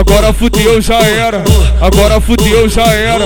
agora fudeu, já era. Agora fudeu, já era.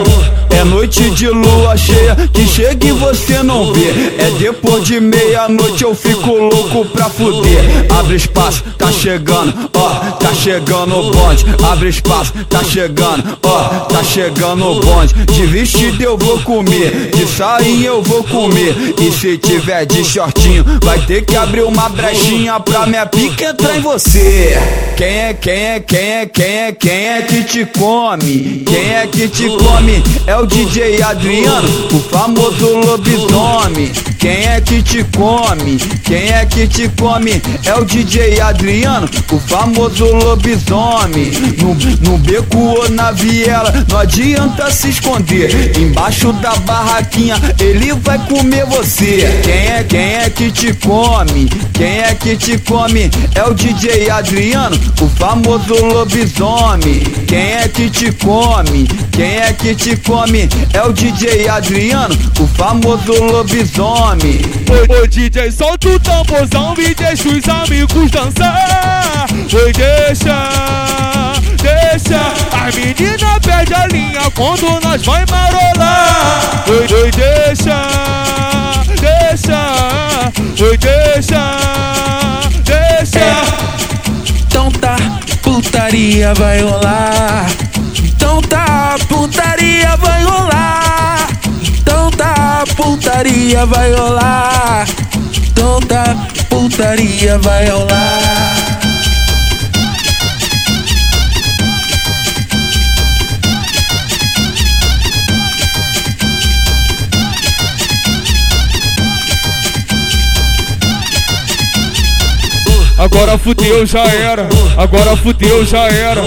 É noite de lua cheia que chega e você não vê. É depois de meia-noite eu fico louco pra fuder. Abre espaço, tá chegando, ó, tá chegando o bonde. Abre espaço, tá chegando, ó, tá chegando o bonde. De vestido eu vou comer, de sainha eu vou comer. E se tiver de shortinho, vai ter que abrir uma brechinha pra minha pica entrar em você. Quem é, quem é, quem é, quem é, quem é que te come? Quem é que te come? É o DJ Adriano, o famoso lobisomem. Quem é que te come? Quem é que te come? É o DJ Adriano, o famoso lobisomem. No, no beco ou na viela, não adianta se esconder. Embaixo da barraquinha, ele vai comer você. Quem é, quem é que te come? Quem é que te come? É o DJ Adriano, o famoso lobisomem. Quem é que te come? Quem é que te come? É o DJ Adriano, o famoso lobisomem. Oi, oi, DJ, solta o tamborzão e deixa os amigos dançar. Oi, deixa, deixa. As meninas perdem a linha quando nós vai marolar. Oi, oi, deixa, vai rolar. Então tá, putaria vai rolar. Então tá, putaria vai rolar. Então tá, putaria vai rolar. Agora fudeu, já era. Agora fudeu, já era.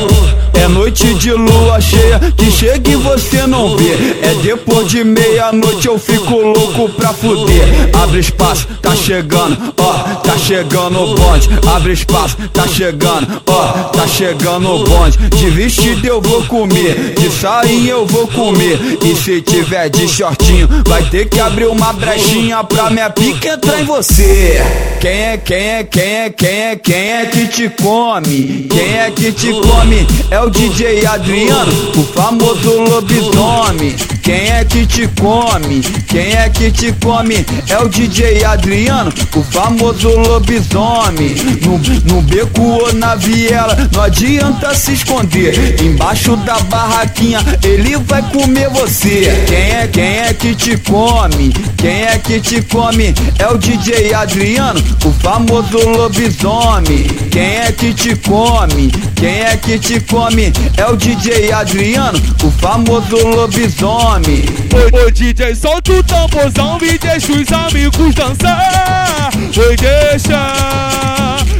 Noite de lua cheia que chega e você não vê. É depois de meia-noite eu fico louco pra fuder. Abre espaço, tá chegando, ó, tá chegando o bonde. Abre espaço, tá chegando, ó, tá chegando o bonde. De vestido eu vou comer, de sainha eu vou comer. E se tiver de shortinho, vai ter que abrir uma brechinha pra minha pica entrar em você. Quem é, quem é, quem é, quem é, quem é que te come? Quem é que te come? É o DJ Adriano, o famoso lobisomem. Quem é que te come? Quem é que te come? É o DJ Adriano, o famoso lobisomem. No, no beco ou na viela, não adianta se esconder. Embaixo da barraquinha, ele vai comer você. Quem é, quem é que te come? Quem é que te come? É o DJ Adriano, o famoso lobisomem. Quem é que te come? Quem é que te come? É o DJ Adriano, o famoso lobisomem. Oi, oi, DJ, solta o tamborzão e deixa os amigos dançar. Oi, deixa,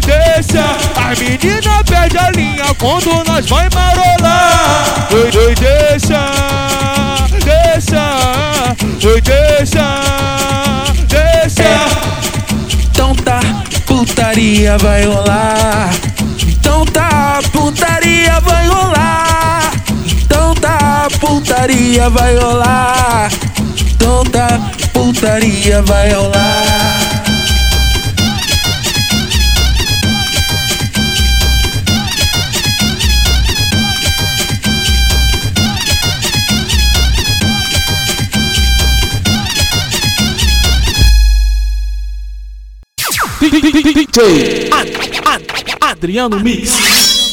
deixa. As meninas perdem a linha quando nós vai marolar. Oi, oi, deixa, deixa. Oi, deixa, deixa. Então tá, putaria vai rolar. Putaria vai rolar. Tá, putaria vai rolar. DJ Adriano Mix.